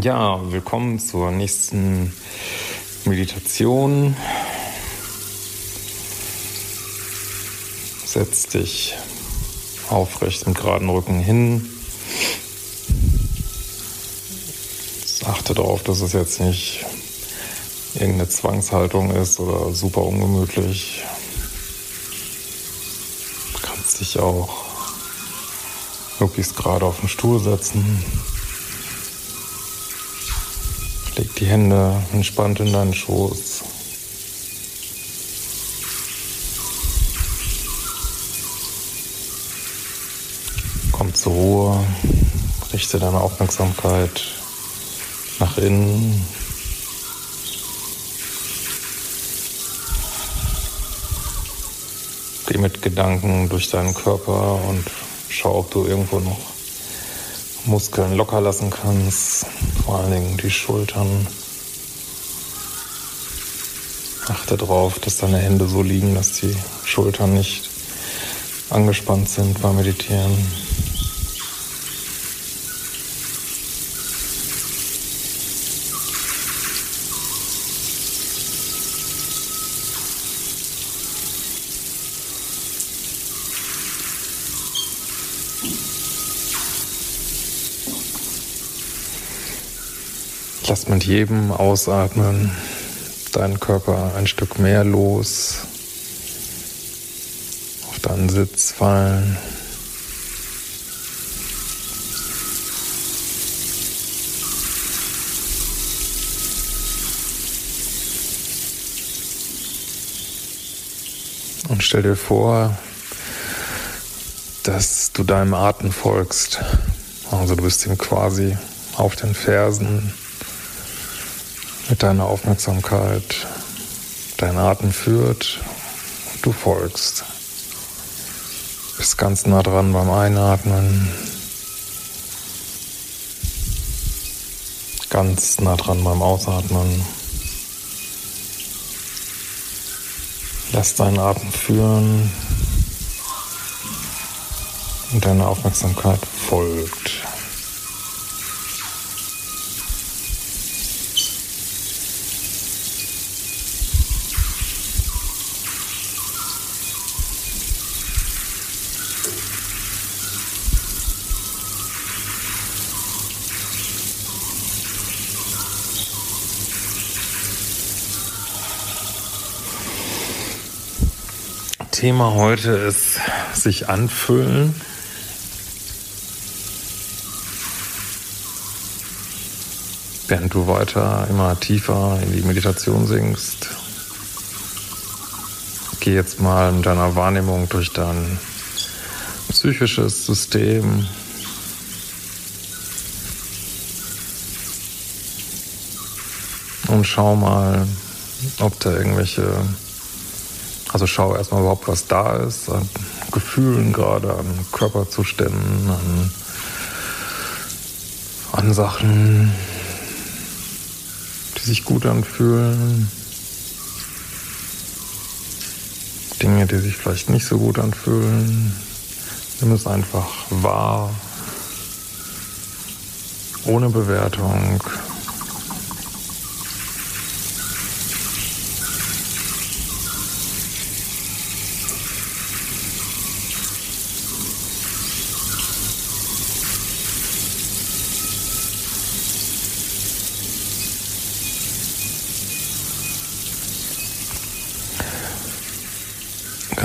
Ja, willkommen zur nächsten Meditation. Setz dich aufrecht mit geraden Rücken hin. Achte darauf, dass es jetzt nicht irgendeine Zwangshaltung ist oder super ungemütlich. Du kannst dich auch möglichst gerade auf den Stuhl setzen. Die Hände entspannt in deinen Schoß. Komm zur Ruhe. Richte deine Aufmerksamkeit nach innen. Geh mit Gedanken durch deinen Körper und schau, ob du irgendwo noch Muskeln locker lassen kannst, vor allen Dingen die Schultern. Achte darauf, dass deine Hände so liegen, dass die Schultern nicht angespannt sind beim Meditieren. Lass mit jedem Ausatmen deinen Körper ein Stück mehr los, auf deinen Sitz fallen. Und stell dir vor, dass du deinem Atem folgst. Also du bist ihm quasi auf den Fersen mit deiner Aufmerksamkeit dein Atem führt, du folgst. Bist ganz nah dran beim Einatmen, ganz nah dran beim Ausatmen. Lass deinen Atem führen und deine Aufmerksamkeit folgt. Thema heute ist sich anfühlen. Während du weiter immer tiefer in die Meditation sinkst, geh jetzt mal mit deiner Wahrnehmung durch dein psychisches System. Und schau mal, ob da irgendwelche also schau erstmal überhaupt, was da ist, an Gefühlen gerade, an Körperzuständen, an, an Sachen, die sich gut anfühlen. Dinge, die sich vielleicht nicht so gut anfühlen. Nimm es einfach wahr, ohne Bewertung.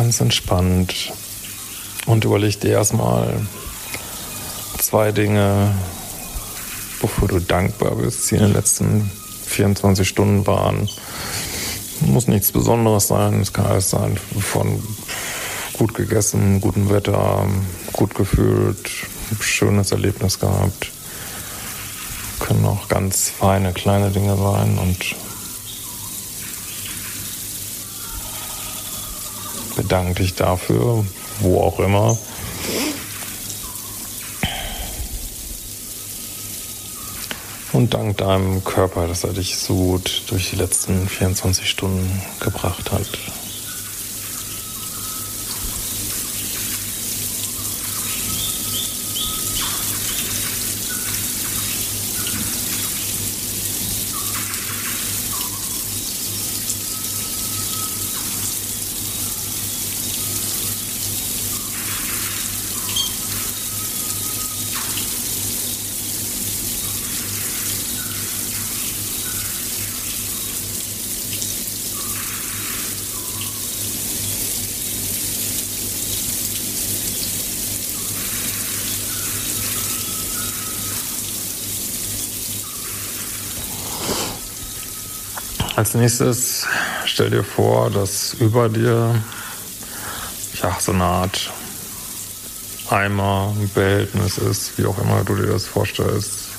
Ganz entspannt und überleg dir erstmal zwei Dinge, wofür du dankbar bist, die in den letzten 24 Stunden waren. Muss nichts Besonderes sein, es kann alles sein von gut gegessen, gutem Wetter, gut gefühlt, schönes Erlebnis gehabt. Können auch ganz feine kleine Dinge sein und bedanke dich dafür, wo auch immer. Und dank deinem Körper, dass er dich so gut durch die letzten 24 Stunden gebracht hat. Als nächstes stell dir vor, dass über dir ja, so eine Art Eimer, Behältnis ist, wie auch immer du dir das vorstellst,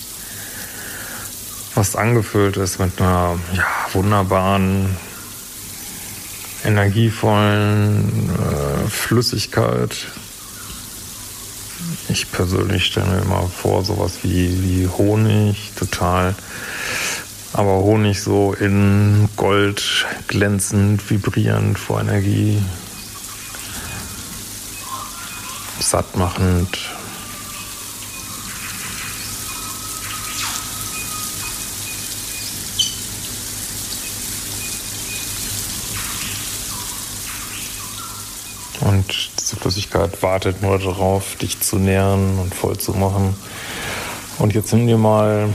was angefüllt ist mit einer ja, wunderbaren, energievollen äh, Flüssigkeit. Ich persönlich stelle mir immer vor, sowas wie, wie Honig, total aber Honig so in Gold glänzend, vibrierend vor Energie, satt machend. Und diese Flüssigkeit wartet nur darauf, dich zu nähren und voll zu machen. Und jetzt nimm dir mal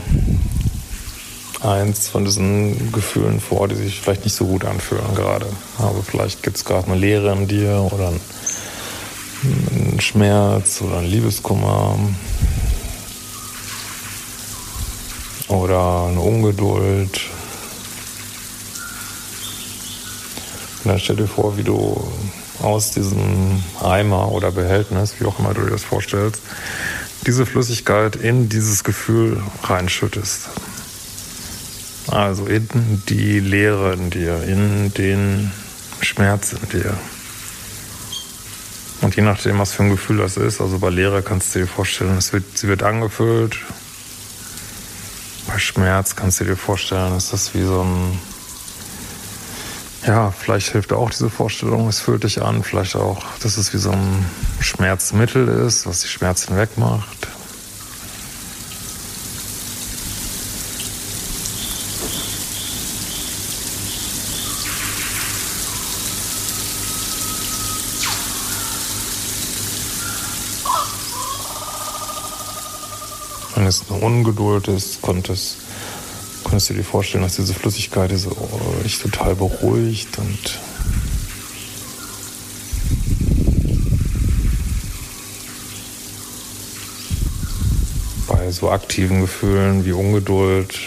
eins von diesen Gefühlen vor, die sich vielleicht nicht so gut anfühlen gerade. Aber vielleicht gibt es gerade eine Leere in dir oder einen Schmerz oder einen Liebeskummer oder eine Ungeduld. Und dann stell dir vor, wie du aus diesem Eimer oder Behältnis, wie auch immer du dir das vorstellst, diese Flüssigkeit in dieses Gefühl reinschüttest. Also in die Leere in dir, in den Schmerz in dir. Und je nachdem, was für ein Gefühl das ist, also bei Leere kannst du dir vorstellen, es wird, sie wird angefüllt. Bei Schmerz kannst du dir vorstellen, ist das wie so ein, ja, vielleicht hilft auch diese Vorstellung, es fühlt dich an, vielleicht auch, dass es wie so ein Schmerzmittel ist, was die Schmerzen wegmacht. Es eine Ungeduld ist, konntest, konntest du dir vorstellen, dass diese Flüssigkeit so oh, dich total beruhigt und bei so aktiven Gefühlen wie Ungeduld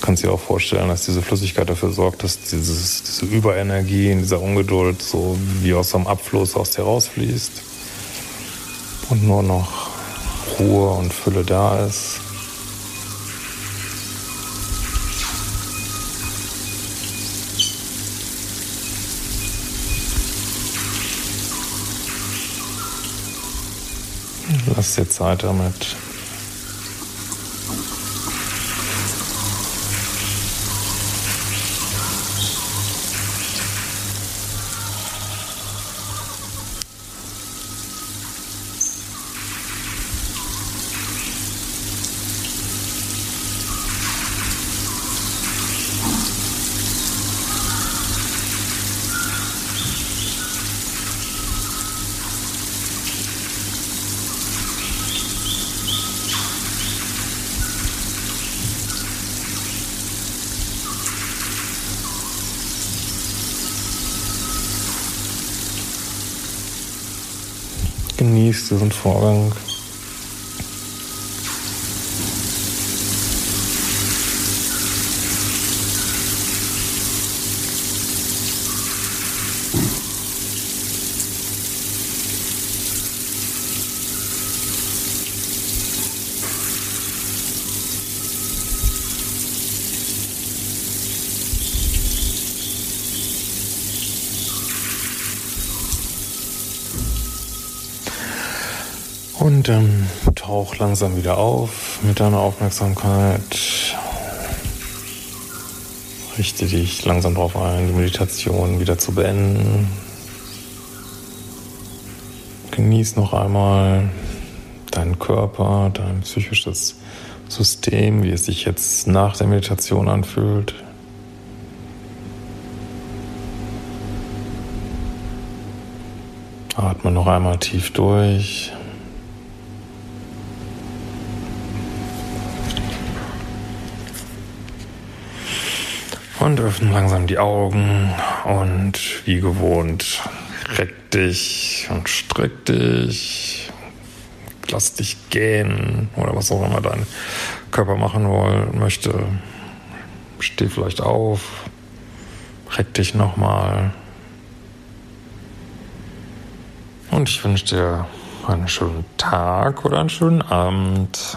kannst du dir auch vorstellen, dass diese Flüssigkeit dafür sorgt, dass dieses, diese Überenergie in dieser Ungeduld so wie aus einem Abfluss aus dir rausfließt. Und nur noch Ruhe und Fülle da ist. Lass dir Zeit damit. Genießt diesen Vorgang. Und dann tauch langsam wieder auf mit deiner Aufmerksamkeit. Richte dich langsam darauf ein, die Meditation wieder zu beenden. Genieß noch einmal deinen Körper, dein psychisches System, wie es sich jetzt nach der Meditation anfühlt. Atme noch einmal tief durch. Und öffne langsam die Augen und wie gewohnt reck dich und streck dich. Lass dich gehen oder was auch immer dein Körper machen wollen möchte. Steh vielleicht auf, reck dich nochmal. Und ich wünsche dir einen schönen Tag oder einen schönen Abend.